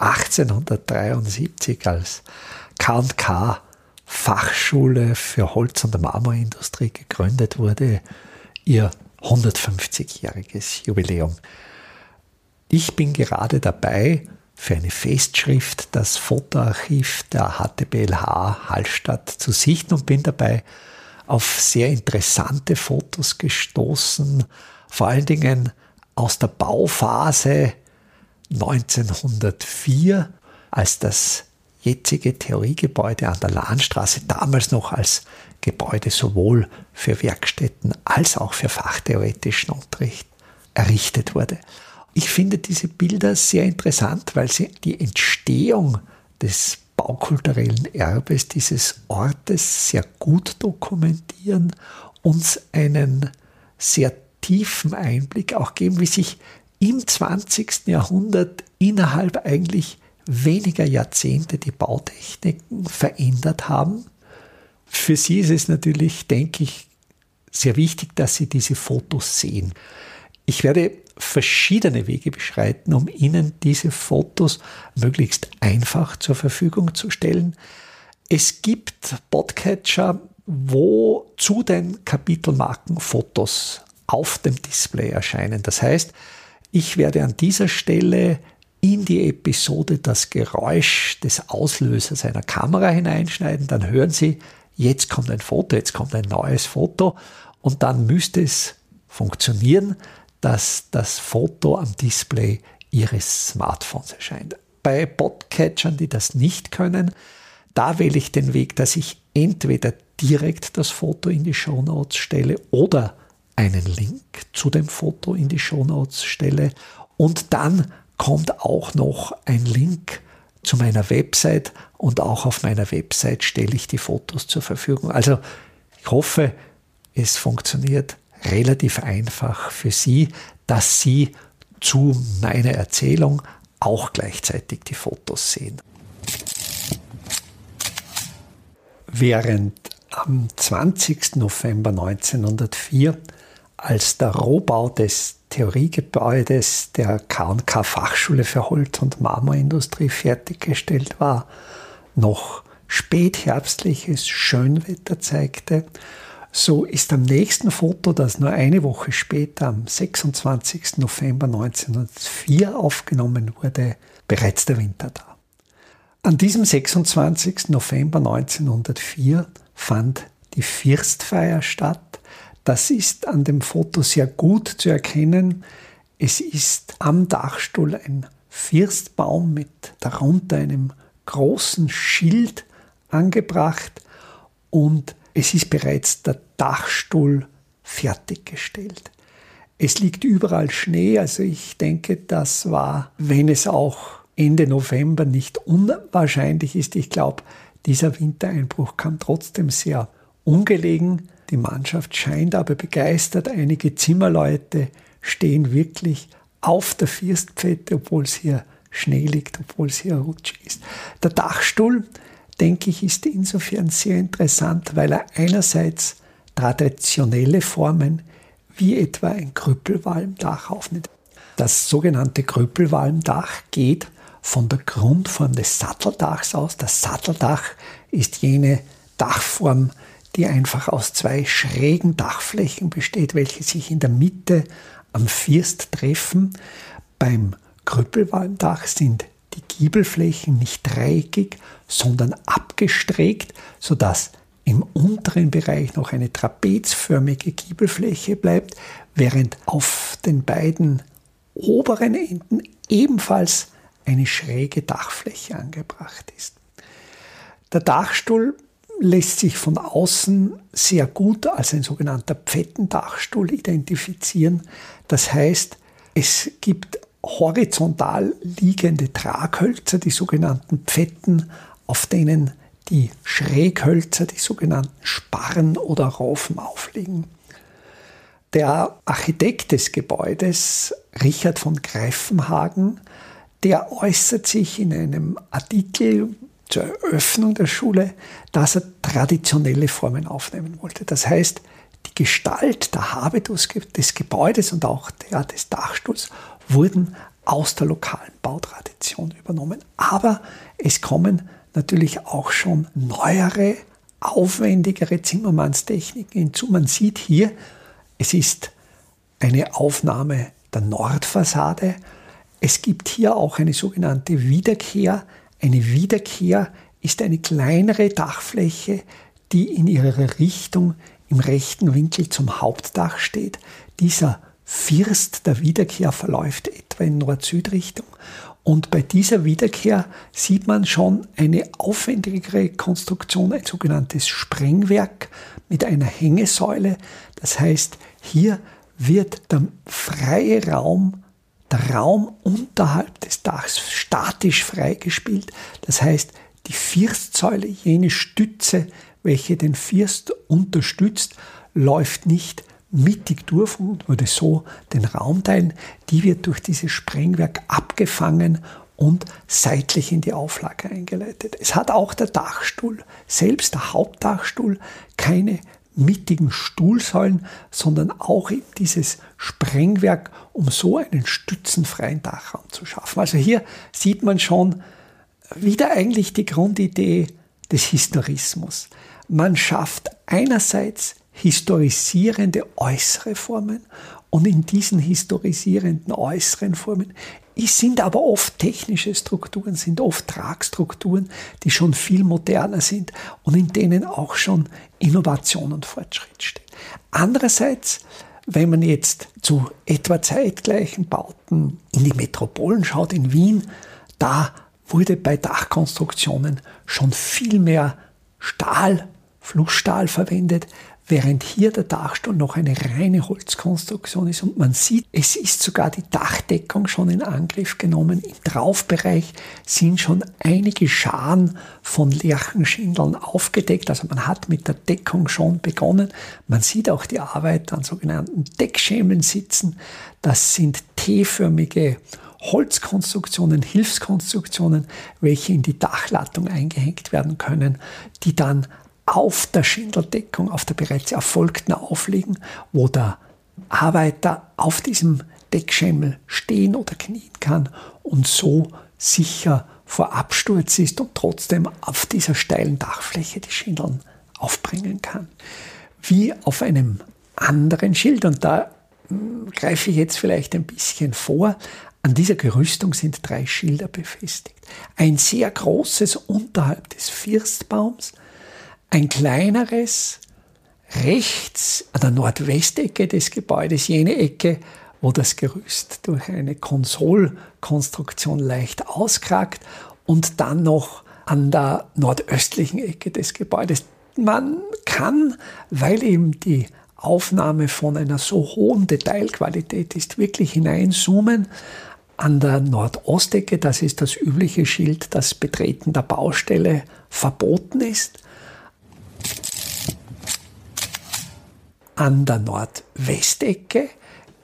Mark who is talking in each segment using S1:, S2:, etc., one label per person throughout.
S1: 1873 als K&K Fachschule für Holz- und Marmorindustrie gegründet wurde, ihr 150-jähriges Jubiläum. Ich bin gerade dabei, für eine Festschrift das Fotoarchiv der HTBLH Hallstatt zu sichten und bin dabei auf sehr interessante Fotos gestoßen, vor allen Dingen aus der Bauphase 1904, als das jetzige Theoriegebäude an der Lahnstraße damals noch als Gebäude sowohl für Werkstätten als auch für fachtheoretischen Unterricht errichtet wurde. Ich finde diese Bilder sehr interessant, weil sie die Entstehung des baukulturellen Erbes dieses Ortes sehr gut dokumentieren, uns einen sehr tiefen Einblick auch geben, wie sich im 20. Jahrhundert innerhalb eigentlich weniger Jahrzehnte die Bautechniken verändert haben. Für Sie ist es natürlich, denke ich, sehr wichtig, dass Sie diese Fotos sehen. Ich werde verschiedene Wege beschreiten, um Ihnen diese Fotos möglichst einfach zur Verfügung zu stellen. Es gibt Podcatcher, wo zu den Kapitelmarken Fotos auf dem Display erscheinen. Das heißt, ich werde an dieser Stelle in die Episode das Geräusch des Auslösers einer Kamera hineinschneiden. Dann hören Sie, jetzt kommt ein Foto, jetzt kommt ein neues Foto und dann müsste es funktionieren dass das Foto am Display Ihres Smartphones erscheint. Bei Podcatchern, die das nicht können, da wähle ich den Weg, dass ich entweder direkt das Foto in die Show Notes stelle oder einen Link zu dem Foto in die Show Notes stelle und dann kommt auch noch ein Link zu meiner Website und auch auf meiner Website stelle ich die Fotos zur Verfügung. Also ich hoffe, es funktioniert relativ einfach für Sie, dass Sie zu meiner Erzählung auch gleichzeitig die Fotos sehen. Während am 20. November 1904, als der Rohbau des Theoriegebäudes der K&K Fachschule für Holz- und Marmorindustrie fertiggestellt war, noch spätherbstliches Schönwetter zeigte so ist am nächsten Foto, das nur eine Woche später, am 26. November 1904 aufgenommen wurde, bereits der Winter da. An diesem 26. November 1904 fand die Firstfeier statt. Das ist an dem Foto sehr gut zu erkennen. Es ist am Dachstuhl ein Firstbaum mit darunter einem großen Schild angebracht und es ist bereits der Dachstuhl fertiggestellt. Es liegt überall Schnee, also ich denke, das war, wenn es auch Ende November nicht unwahrscheinlich ist, ich glaube, dieser Wintereinbruch kam trotzdem sehr ungelegen. Die Mannschaft scheint aber begeistert. Einige Zimmerleute stehen wirklich auf der Firstpfette, obwohl es hier Schnee liegt, obwohl es hier rutschig ist. Der Dachstuhl denke ich, ist insofern sehr interessant, weil er einerseits traditionelle Formen wie etwa ein Krüppelwalmdach aufnimmt. Das sogenannte Krüppelwalmdach geht von der Grundform des Satteldachs aus. Das Satteldach ist jene Dachform, die einfach aus zwei schrägen Dachflächen besteht, welche sich in der Mitte am First treffen. Beim Krüppelwalmdach sind die Giebelflächen nicht dreieckig, sondern abgestreckt, sodass im unteren Bereich noch eine trapezförmige Giebelfläche bleibt, während auf den beiden oberen Enden ebenfalls eine schräge Dachfläche angebracht ist. Der Dachstuhl lässt sich von außen sehr gut als ein sogenannter Pfettendachstuhl identifizieren. Das heißt, es gibt horizontal liegende Traghölzer, die sogenannten Pfetten, auf denen die Schräghölzer, die sogenannten Sparren oder Raufen aufliegen. Der Architekt des Gebäudes, Richard von Greifenhagen, der äußert sich in einem Artikel zur Eröffnung der Schule, dass er traditionelle Formen aufnehmen wollte. Das heißt, die Gestalt der Habitus des Gebäudes und auch der des Dachstuhls wurden aus der lokalen Bautradition übernommen. Aber es kommen natürlich auch schon neuere, aufwendigere Zimmermannstechniken hinzu. Man sieht hier, es ist eine Aufnahme der Nordfassade. Es gibt hier auch eine sogenannte Wiederkehr. Eine Wiederkehr ist eine kleinere Dachfläche, die in ihrer Richtung im rechten Winkel zum Hauptdach steht. Dieser First der Wiederkehr verläuft etwa in Nord-Süd-Richtung. Und bei dieser Wiederkehr sieht man schon eine aufwendigere Konstruktion, ein sogenanntes Sprengwerk mit einer Hängesäule. Das heißt, hier wird der freie Raum, der Raum unterhalb des Dachs statisch freigespielt. Das heißt, die Firstsäule, jene Stütze, welche den First unterstützt, läuft nicht mittig durch und würde so den Raum teilen. Die wird durch dieses Sprengwerk abgefangen und seitlich in die Auflage eingeleitet. Es hat auch der Dachstuhl, selbst der Hauptdachstuhl, keine mittigen Stuhlsäulen, sondern auch eben dieses Sprengwerk, um so einen stützenfreien Dachraum zu schaffen. Also hier sieht man schon wieder eigentlich die Grundidee des Historismus. Man schafft einerseits historisierende äußere Formen und in diesen historisierenden äußeren Formen sind aber oft technische Strukturen, sind oft Tragstrukturen, die schon viel moderner sind und in denen auch schon Innovation und Fortschritt steht. Andererseits, wenn man jetzt zu etwa zeitgleichen Bauten in die Metropolen schaut, in Wien, da wurde bei Dachkonstruktionen schon viel mehr Stahl, Flussstahl verwendet, während hier der Dachstuhl noch eine reine Holzkonstruktion ist und man sieht, es ist sogar die Dachdeckung schon in Angriff genommen. Im Traufbereich sind schon einige Scharen von Lärchenschindeln aufgedeckt, also man hat mit der Deckung schon begonnen. Man sieht auch die Arbeit an sogenannten Deckschemeln sitzen. Das sind T-förmige Holzkonstruktionen, Hilfskonstruktionen, welche in die Dachlattung eingehängt werden können, die dann auf der Schindeldeckung, auf der bereits erfolgten Aufliegen, wo der Arbeiter auf diesem Deckschemmel stehen oder knien kann und so sicher vor Absturz ist und trotzdem auf dieser steilen Dachfläche die Schindeln aufbringen kann. Wie auf einem anderen Schild, und da hm, greife ich jetzt vielleicht ein bisschen vor, an dieser Gerüstung sind drei Schilder befestigt. Ein sehr großes unterhalb des Firstbaums, ein kleineres rechts an der Nordwestecke des Gebäudes, jene Ecke, wo das Gerüst durch eine Konsolkonstruktion leicht auskragt und dann noch an der nordöstlichen Ecke des Gebäudes. Man kann, weil eben die Aufnahme von einer so hohen Detailqualität ist, wirklich hineinzoomen. An der Nordostecke, das ist das übliche Schild, das Betreten der Baustelle verboten ist. An der Nordwestecke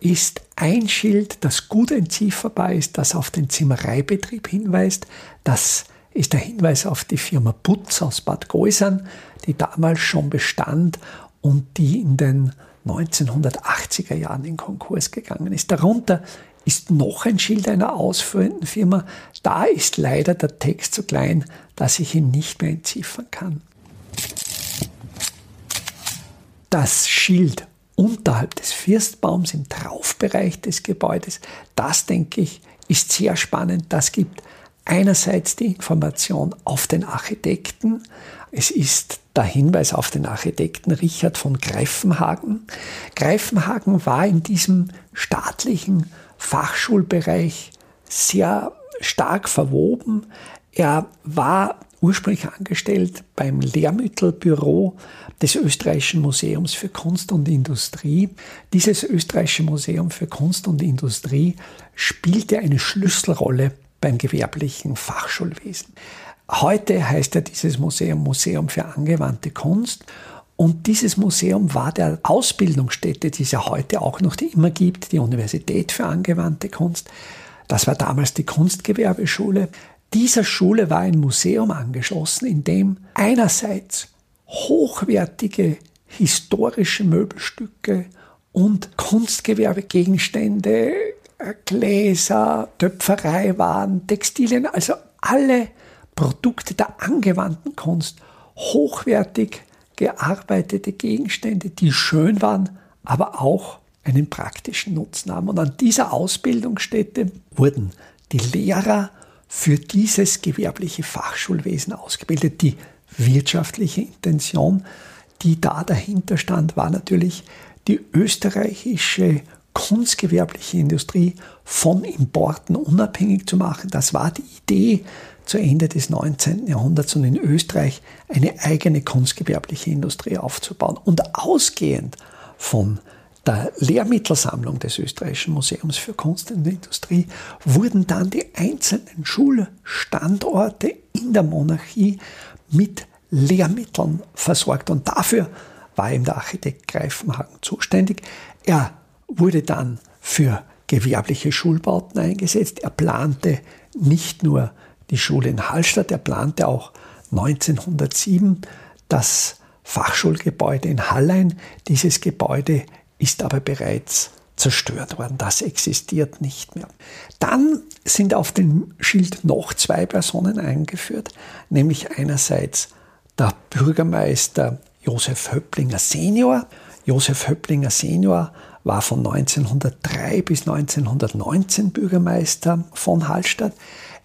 S1: ist ein Schild, das gut entzifferbar ist, das auf den Zimmereibetrieb hinweist. Das ist der Hinweis auf die Firma Putz aus Bad Goisern, die damals schon bestand und die in den 1980er Jahren in Konkurs gegangen ist. Darunter ist noch ein Schild einer ausführenden Firma. Da ist leider der Text so klein, dass ich ihn nicht mehr entziffern kann das Schild unterhalb des Firstbaums im Traufbereich des Gebäudes, das denke ich, ist sehr spannend. Das gibt einerseits die Information auf den Architekten. Es ist der Hinweis auf den Architekten Richard von Greifenhagen. Greifenhagen war in diesem staatlichen Fachschulbereich sehr stark verwoben. Er war ursprünglich angestellt beim Lehrmittelbüro des Österreichischen Museums für Kunst und Industrie. Dieses Österreichische Museum für Kunst und Industrie spielte eine Schlüsselrolle beim gewerblichen Fachschulwesen. Heute heißt ja dieses Museum Museum für angewandte Kunst. Und dieses Museum war der Ausbildungsstätte, die es ja heute auch noch immer gibt, die Universität für angewandte Kunst. Das war damals die Kunstgewerbeschule. Dieser Schule war ein Museum angeschlossen, in dem einerseits hochwertige historische Möbelstücke und Kunstgewerbegegenstände, äh, Gläser, Töpfereiwaren, Textilien, also alle Produkte der angewandten Kunst, hochwertig gearbeitete Gegenstände, die schön waren, aber auch einen praktischen Nutzen haben. Und an dieser Ausbildungsstätte wurden die Lehrer für dieses gewerbliche Fachschulwesen ausgebildet. Die wirtschaftliche Intention, die da dahinter stand, war natürlich die österreichische kunstgewerbliche Industrie von Importen unabhängig zu machen. Das war die Idee zu Ende des 19. Jahrhunderts und in Österreich eine eigene kunstgewerbliche Industrie aufzubauen. Und ausgehend von der Lehrmittelsammlung des Österreichischen Museums für Kunst und Industrie wurden dann die einzelnen Schulstandorte in der Monarchie mit Lehrmitteln versorgt. Und dafür war ihm der Architekt Greifenhagen zuständig. Er wurde dann für gewerbliche Schulbauten eingesetzt. Er plante nicht nur die Schule in Hallstatt, er plante auch 1907 das Fachschulgebäude in Hallein. Dieses Gebäude ist aber bereits zerstört worden. Das existiert nicht mehr. Dann sind auf dem Schild noch zwei Personen eingeführt, nämlich einerseits der Bürgermeister Josef Höpplinger Senior. Josef Höpplinger Senior war von 1903 bis 1919 Bürgermeister von Hallstatt.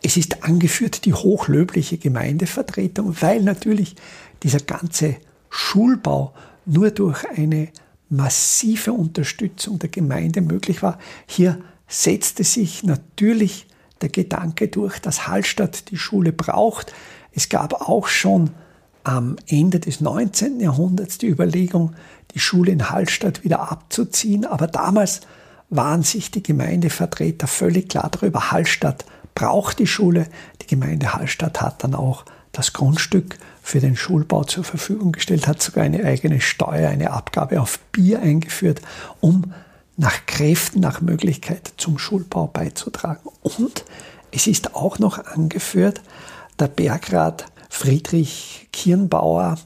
S1: Es ist angeführt die hochlöbliche Gemeindevertretung, weil natürlich dieser ganze Schulbau nur durch eine massive Unterstützung der Gemeinde möglich war. Hier setzte sich natürlich der Gedanke durch, dass Hallstatt die Schule braucht. Es gab auch schon am Ende des 19. Jahrhunderts die Überlegung, die Schule in Hallstatt wieder abzuziehen. Aber damals waren sich die Gemeindevertreter völlig klar darüber, Hallstatt braucht die Schule. Die Gemeinde Hallstatt hat dann auch das Grundstück für den Schulbau zur Verfügung gestellt, hat sogar eine eigene Steuer, eine Abgabe auf Bier eingeführt, um nach Kräften, nach Möglichkeit zum Schulbau beizutragen. Und es ist auch noch angeführt, der Bergrat Friedrich Kirnbauer,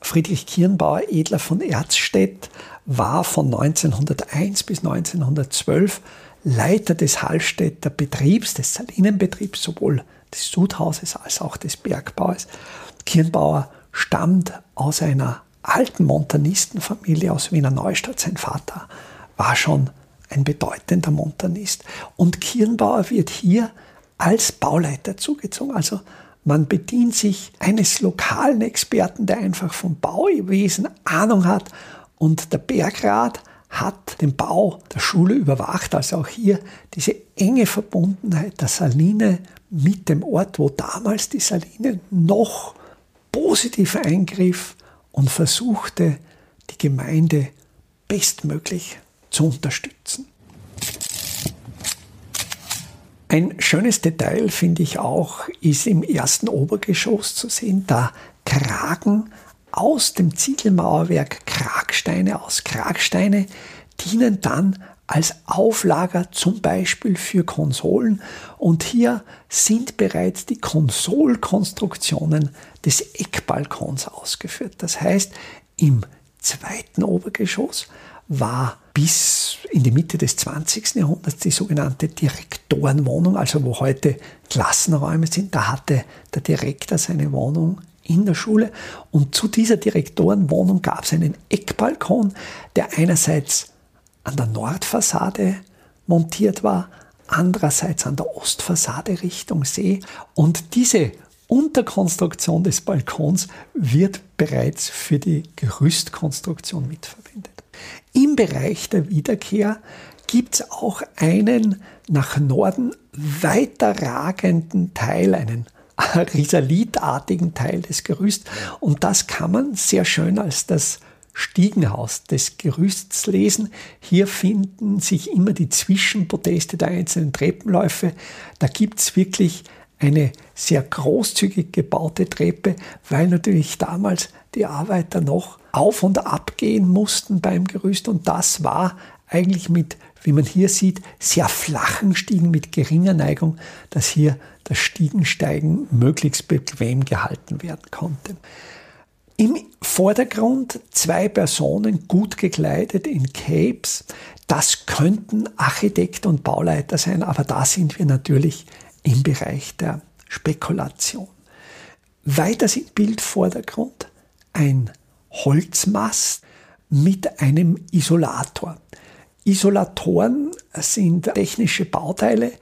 S1: Friedrich Kirnbauer, Edler von Erzstedt, war von 1901 bis 1912 Leiter des Hallstätter Betriebs, des Salinenbetriebs, sowohl des Sudhauses als auch des Bergbaues. Kirnbauer stammt aus einer alten Montanistenfamilie aus Wiener Neustadt. Sein Vater war schon ein bedeutender Montanist. Und Kirnbauer wird hier als Bauleiter zugezogen. Also man bedient sich eines lokalen Experten, der einfach vom Bauwesen Ahnung hat. Und der Bergrat hat den Bau der Schule überwacht. Also auch hier diese enge Verbundenheit der Saline mit dem Ort, wo damals die Saline noch positiv eingriff und versuchte, die Gemeinde bestmöglich zu unterstützen. Ein schönes Detail finde ich auch, ist im ersten Obergeschoss zu sehen. Da kragen aus dem Ziegelmauerwerk Kragsteine aus. Kragsteine dienen dann als Auflager zum Beispiel für Konsolen und hier sind bereits die Konsolkonstruktionen des Eckbalkons ausgeführt. Das heißt, im zweiten Obergeschoss war bis in die Mitte des 20. Jahrhunderts die sogenannte Direktorenwohnung, also wo heute Klassenräume sind. Da hatte der Direktor seine Wohnung in der Schule und zu dieser Direktorenwohnung gab es einen Eckbalkon, der einerseits an der Nordfassade montiert war, andererseits an der Ostfassade Richtung See und diese Unterkonstruktion des Balkons wird bereits für die Gerüstkonstruktion mitverwendet. Im Bereich der Wiederkehr gibt es auch einen nach Norden weiterragenden Teil, einen risalitartigen Teil des Gerüsts. Und das kann man sehr schön als das Stiegenhaus des Gerüsts lesen. Hier finden sich immer die Zwischenpodeste der einzelnen Treppenläufe. Da gibt es wirklich eine sehr großzügig gebaute Treppe, weil natürlich damals die Arbeiter noch auf und ab gehen mussten beim Gerüst und das war eigentlich mit, wie man hier sieht, sehr flachen Stiegen mit geringer Neigung, dass hier das Stiegensteigen möglichst bequem gehalten werden konnte. Im Vordergrund zwei Personen gut gekleidet in Capes. Das könnten Architekt und Bauleiter sein, aber da sind wir natürlich im Bereich der Spekulation. Weiters im Bildvordergrund ein Holzmast mit einem Isolator. Isolatoren sind technische Bauteile,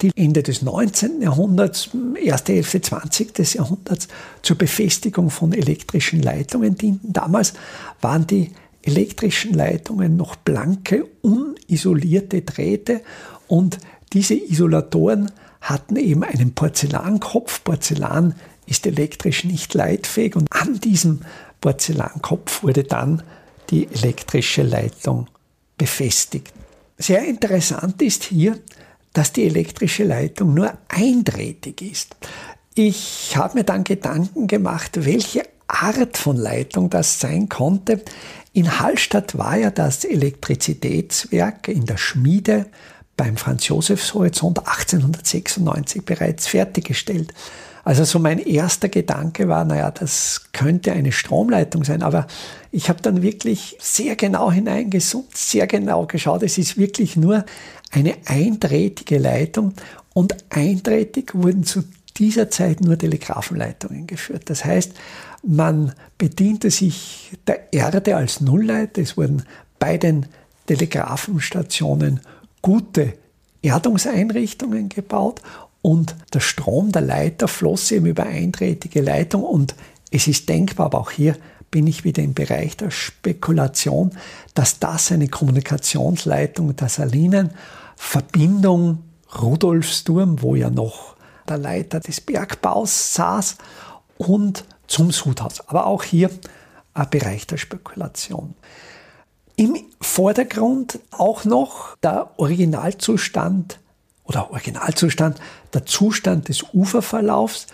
S1: die Ende des 19. Jahrhunderts, erste Hälfte 20. Jahrhunderts zur Befestigung von elektrischen Leitungen dienten. Damals waren die elektrischen Leitungen noch blanke, unisolierte Drähte und diese Isolatoren hatten eben einen Porzellankopf. Porzellan ist elektrisch nicht leitfähig und an diesem Porzellankopf wurde dann die elektrische Leitung befestigt. Sehr interessant ist hier, dass die elektrische Leitung nur eindrätig ist. Ich habe mir dann Gedanken gemacht, welche Art von Leitung das sein konnte. In Hallstatt war ja das Elektrizitätswerk in der Schmiede beim Franz Josefs Horizont 1896 bereits fertiggestellt. Also so mein erster Gedanke war, naja, das könnte eine Stromleitung sein, aber ich habe dann wirklich sehr genau hineingesummt, sehr genau geschaut. Es ist wirklich nur eine eindrätige Leitung und eindrätig wurden zu dieser Zeit nur Telegrafenleitungen geführt. Das heißt, man bediente sich der Erde als Nullleiter. Es wurden bei den Telegrafenstationen gute Erdungseinrichtungen gebaut und der Strom der Leiter floss eben über eindrätige Leitung und es ist denkbar, aber auch hier bin ich wieder im Bereich der Spekulation, dass das eine Kommunikationsleitung der Salinen, Verbindung Rudolfsturm, wo ja noch der Leiter des Bergbaus saß, und zum Sudhaus. Aber auch hier ein Bereich der Spekulation. Im Vordergrund auch noch der Originalzustand oder Originalzustand, der Zustand des Uferverlaufs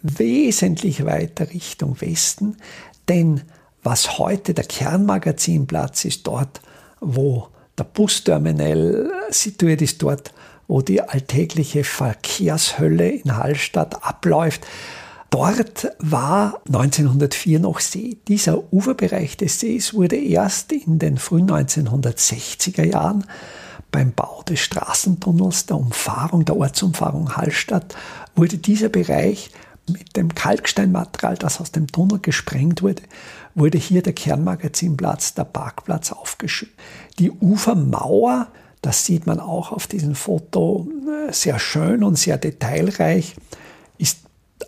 S1: wesentlich weiter Richtung Westen, denn was heute der Kernmagazinplatz ist, dort, wo der Busterminal situiert ist, dort, wo die alltägliche Verkehrshölle in Hallstatt abläuft, Dort war 1904 noch See. Dieser Uferbereich des Sees wurde erst in den frühen 1960er Jahren beim Bau des Straßentunnels, der Umfahrung, der Ortsumfahrung Hallstatt, wurde dieser Bereich mit dem Kalksteinmaterial, das aus dem Tunnel gesprengt wurde, wurde hier der Kernmagazinplatz, der Parkplatz aufgeschüttet. Die Ufermauer, das sieht man auch auf diesem Foto äh, sehr schön und sehr detailreich, ist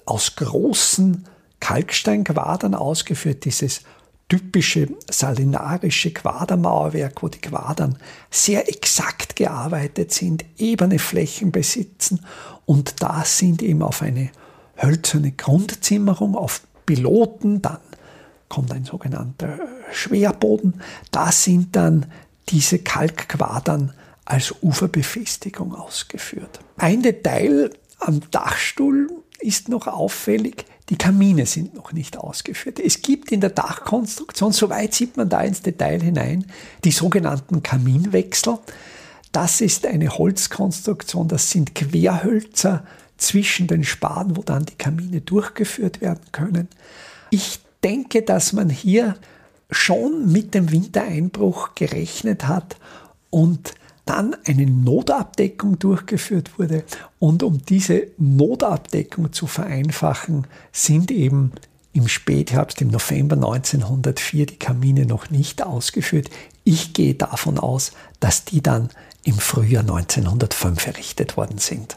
S1: aus großen Kalksteinquadern ausgeführt, dieses typische salinarische Quadermauerwerk, wo die Quadern sehr exakt gearbeitet sind, ebene Flächen besitzen und da sind eben auf eine hölzerne Grundzimmerung, auf Piloten, dann kommt ein sogenannter Schwerboden, da sind dann diese Kalkquadern als Uferbefestigung ausgeführt. Ein Detail am Dachstuhl ist noch auffällig, die Kamine sind noch nicht ausgeführt. Es gibt in der Dachkonstruktion, soweit sieht man da ins Detail hinein, die sogenannten Kaminwechsel. Das ist eine Holzkonstruktion, das sind Querhölzer zwischen den Spaden, wo dann die Kamine durchgeführt werden können. Ich denke, dass man hier schon mit dem Wintereinbruch gerechnet hat und dann eine Notabdeckung durchgeführt wurde. Und um diese Notabdeckung zu vereinfachen, sind eben im Spätherbst, im November 1904 die Kamine noch nicht ausgeführt. Ich gehe davon aus, dass die dann im Frühjahr 1905 errichtet worden sind.